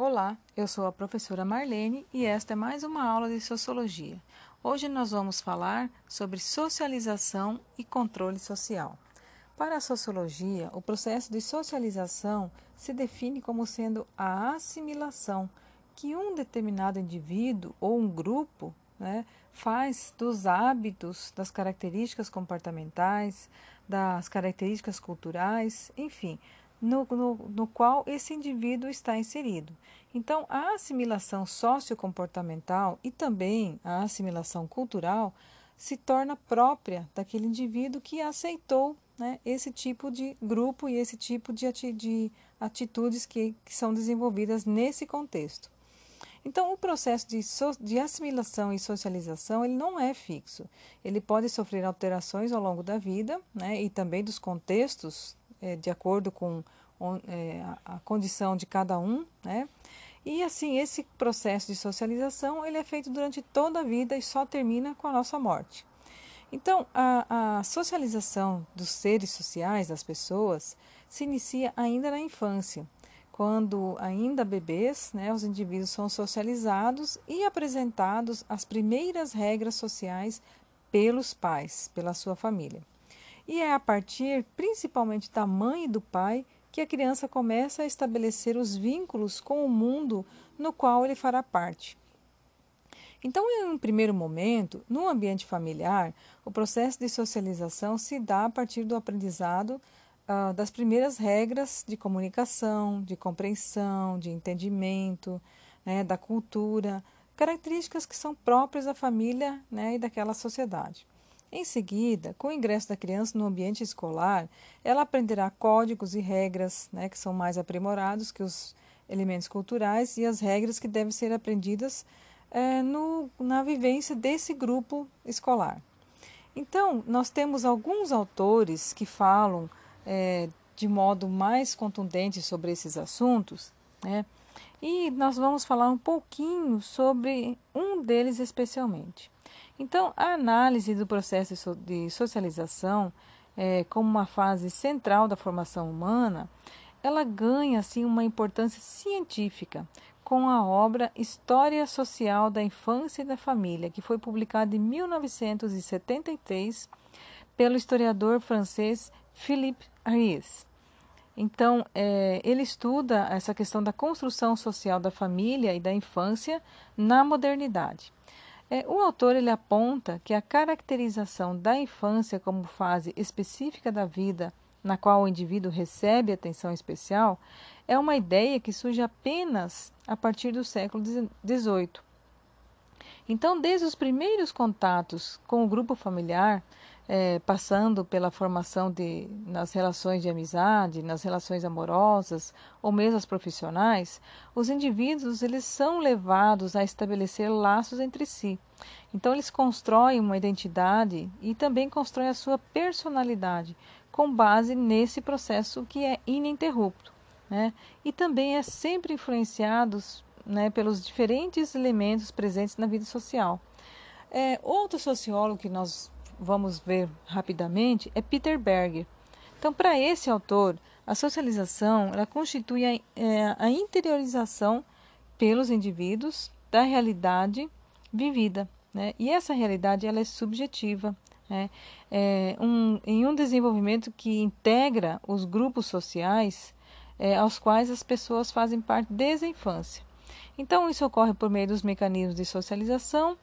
Olá, eu sou a professora Marlene e esta é mais uma aula de Sociologia. Hoje nós vamos falar sobre socialização e controle social. Para a sociologia, o processo de socialização se define como sendo a assimilação que um determinado indivíduo ou um grupo né, faz dos hábitos, das características comportamentais, das características culturais, enfim, no, no, no qual esse indivíduo está inserido. Então, a assimilação sociocomportamental e também a assimilação cultural se torna própria daquele indivíduo que aceitou né, esse tipo de grupo e esse tipo de, ati de atitudes que, que são desenvolvidas nesse contexto. Então, o processo de, so de assimilação e socialização ele não é fixo. Ele pode sofrer alterações ao longo da vida né, e também dos contextos é, de acordo com é, a condição de cada um, né? E assim, esse processo de socialização ele é feito durante toda a vida e só termina com a nossa morte. Então, a, a socialização dos seres sociais, das pessoas, se inicia ainda na infância, quando ainda bebês, né, os indivíduos são socializados e apresentados as primeiras regras sociais pelos pais, pela sua família. E é a partir principalmente da mãe e do pai que a criança começa a estabelecer os vínculos com o mundo no qual ele fará parte. Então, em um primeiro momento, no ambiente familiar, o processo de socialização se dá a partir do aprendizado uh, das primeiras regras de comunicação, de compreensão, de entendimento, né, da cultura, características que são próprias da família né, e daquela sociedade. Em seguida, com o ingresso da criança no ambiente escolar, ela aprenderá códigos e regras né, que são mais aprimorados que os elementos culturais e as regras que devem ser aprendidas é, no, na vivência desse grupo escolar. Então, nós temos alguns autores que falam é, de modo mais contundente sobre esses assuntos, né? e nós vamos falar um pouquinho sobre um deles especialmente. Então, a análise do processo de socialização é, como uma fase central da formação humana, ela ganha assim uma importância científica com a obra História Social da Infância e da Família, que foi publicada em 1973 pelo historiador francês Philippe Ries. Então, é, ele estuda essa questão da construção social da família e da infância na modernidade. É, o autor ele aponta que a caracterização da infância como fase específica da vida na qual o indivíduo recebe atenção especial é uma ideia que surge apenas a partir do século XVIII. Então, desde os primeiros contatos com o grupo familiar, é, passando pela formação de, nas relações de amizade, nas relações amorosas ou mesmo as profissionais, os indivíduos eles são levados a estabelecer laços entre si. Então eles constroem uma identidade e também constroem a sua personalidade com base nesse processo que é ininterrupto, né? E também é sempre influenciados né, pelos diferentes elementos presentes na vida social. É, outro sociólogo que nós vamos ver rapidamente é Peter Berger. Então, para esse autor, a socialização ela constitui a, é, a interiorização pelos indivíduos da realidade vivida. Né? E essa realidade ela é subjetiva. Né? É um, em um desenvolvimento que integra os grupos sociais é, aos quais as pessoas fazem parte desde a infância. Então, isso ocorre por meio dos mecanismos de socialização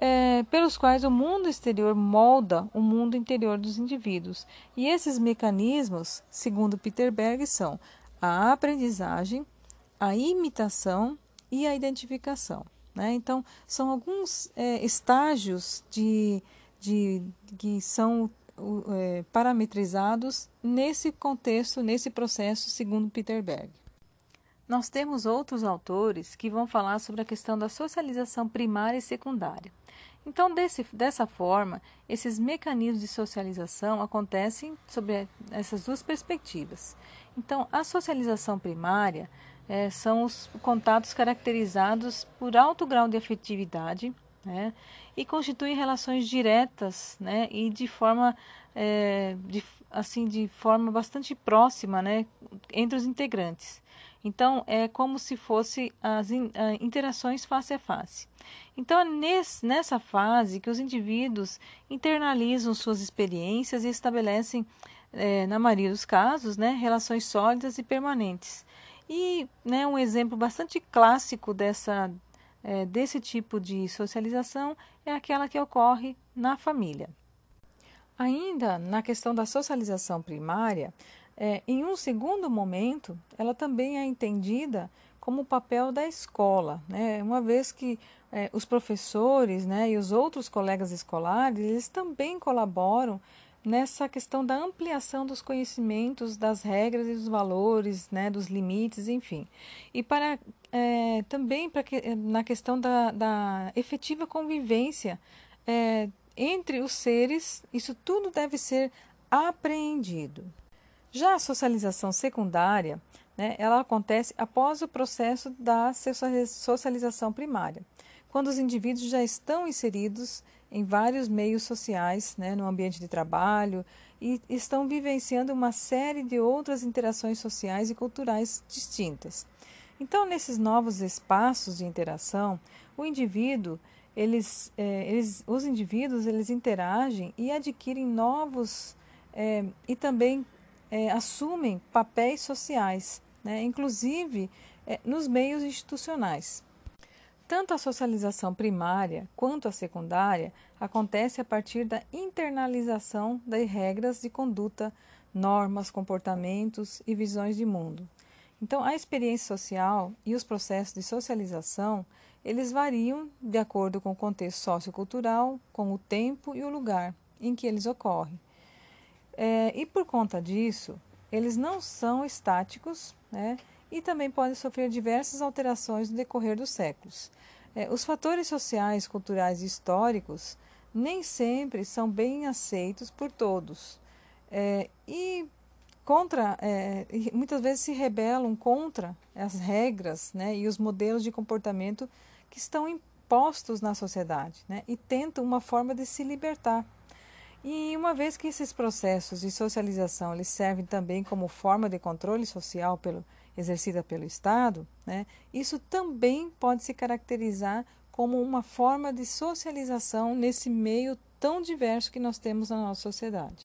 é, pelos quais o mundo exterior molda o mundo interior dos indivíduos. E esses mecanismos, segundo Peter Berg, são a aprendizagem, a imitação e a identificação. Né? Então, são alguns é, estágios de, de, que são é, parametrizados nesse contexto, nesse processo, segundo Peter Berg. Nós temos outros autores que vão falar sobre a questão da socialização primária e secundária. Então, desse, dessa forma, esses mecanismos de socialização acontecem sobre essas duas perspectivas. Então, a socialização primária é, são os contatos caracterizados por alto grau de afetividade né, e constituem relações diretas né, e de forma, é, de, assim, de forma bastante próxima né, entre os integrantes. Então, é como se fosse as interações face a face. Então, é nessa fase que os indivíduos internalizam suas experiências e estabelecem, é, na maioria dos casos, né, relações sólidas e permanentes. E né, um exemplo bastante clássico dessa, é, desse tipo de socialização é aquela que ocorre na família. Ainda na questão da socialização primária, é, em um segundo momento, ela também é entendida como o papel da escola, né? uma vez que é, os professores né, e os outros colegas escolares eles também colaboram nessa questão da ampliação dos conhecimentos, das regras e dos valores, né, dos limites, enfim. E para é, também para que, na questão da, da efetiva convivência é, entre os seres, isso tudo deve ser apreendido. Já a socialização secundária, né, ela acontece após o processo da socialização primária, quando os indivíduos já estão inseridos em vários meios sociais, né, no ambiente de trabalho, e estão vivenciando uma série de outras interações sociais e culturais distintas. Então, nesses novos espaços de interação, o indivíduo, eles, é, eles, os indivíduos, eles interagem e adquirem novos é, e também é, assumem papéis sociais, né, inclusive nos meios institucionais. Tanto a socialização primária quanto a secundária acontece a partir da internalização das regras de conduta, normas, comportamentos e visões de mundo. Então, a experiência social e os processos de socialização, eles variam de acordo com o contexto sociocultural, com o tempo e o lugar em que eles ocorrem. É, e por conta disso, eles não são estáticos né, e também podem sofrer diversas alterações no decorrer dos séculos. É, os fatores sociais, culturais e históricos nem sempre são bem aceitos por todos. É, e contra, é, muitas vezes se rebelam contra as regras né, e os modelos de comportamento que estão impostos na sociedade né, e tentam uma forma de se libertar e uma vez que esses processos de socialização eles servem também como forma de controle social pelo, exercida pelo Estado, né, isso também pode se caracterizar como uma forma de socialização nesse meio tão diverso que nós temos na nossa sociedade.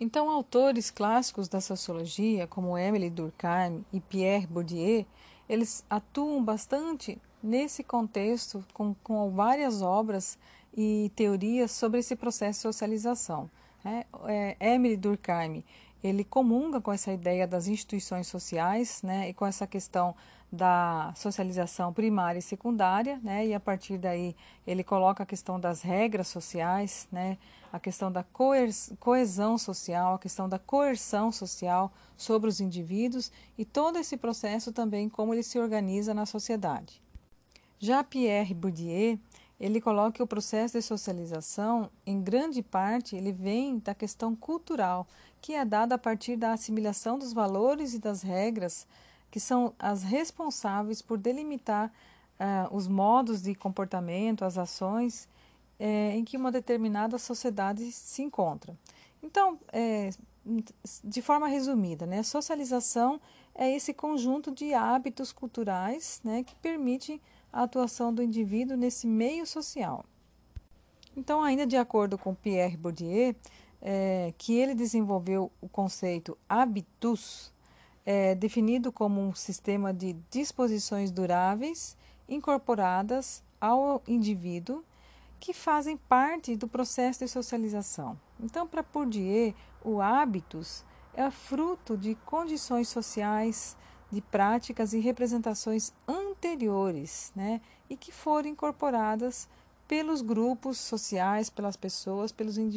Então, autores clássicos da sociologia, como Emily Durkheim e Pierre Bourdieu, eles atuam bastante nesse contexto com, com várias obras e teorias sobre esse processo de socialização. É, é, Emily Durkheim ele comunga com essa ideia das instituições sociais né, e com essa questão da socialização primária e secundária, né, e a partir daí ele coloca a questão das regras sociais, né, a questão da coesão social, a questão da coerção social sobre os indivíduos e todo esse processo também como ele se organiza na sociedade. Já Pierre Bourdieu ele coloca que o processo de socialização, em grande parte, ele vem da questão cultural, que é dada a partir da assimilação dos valores e das regras que são as responsáveis por delimitar uh, os modos de comportamento, as ações eh, em que uma determinada sociedade se encontra. Então, é, de forma resumida, né, socialização é esse conjunto de hábitos culturais né, que permite a atuação do indivíduo nesse meio social. Então, ainda de acordo com Pierre Bourdieu, é, que ele desenvolveu o conceito habitus, é, definido como um sistema de disposições duráveis incorporadas ao indivíduo que fazem parte do processo de socialização. Então, para Bourdieu, o hábitos é fruto de condições sociais, de práticas e representações anteriores, né, e que foram incorporadas pelos grupos sociais, pelas pessoas, pelos indivíduos.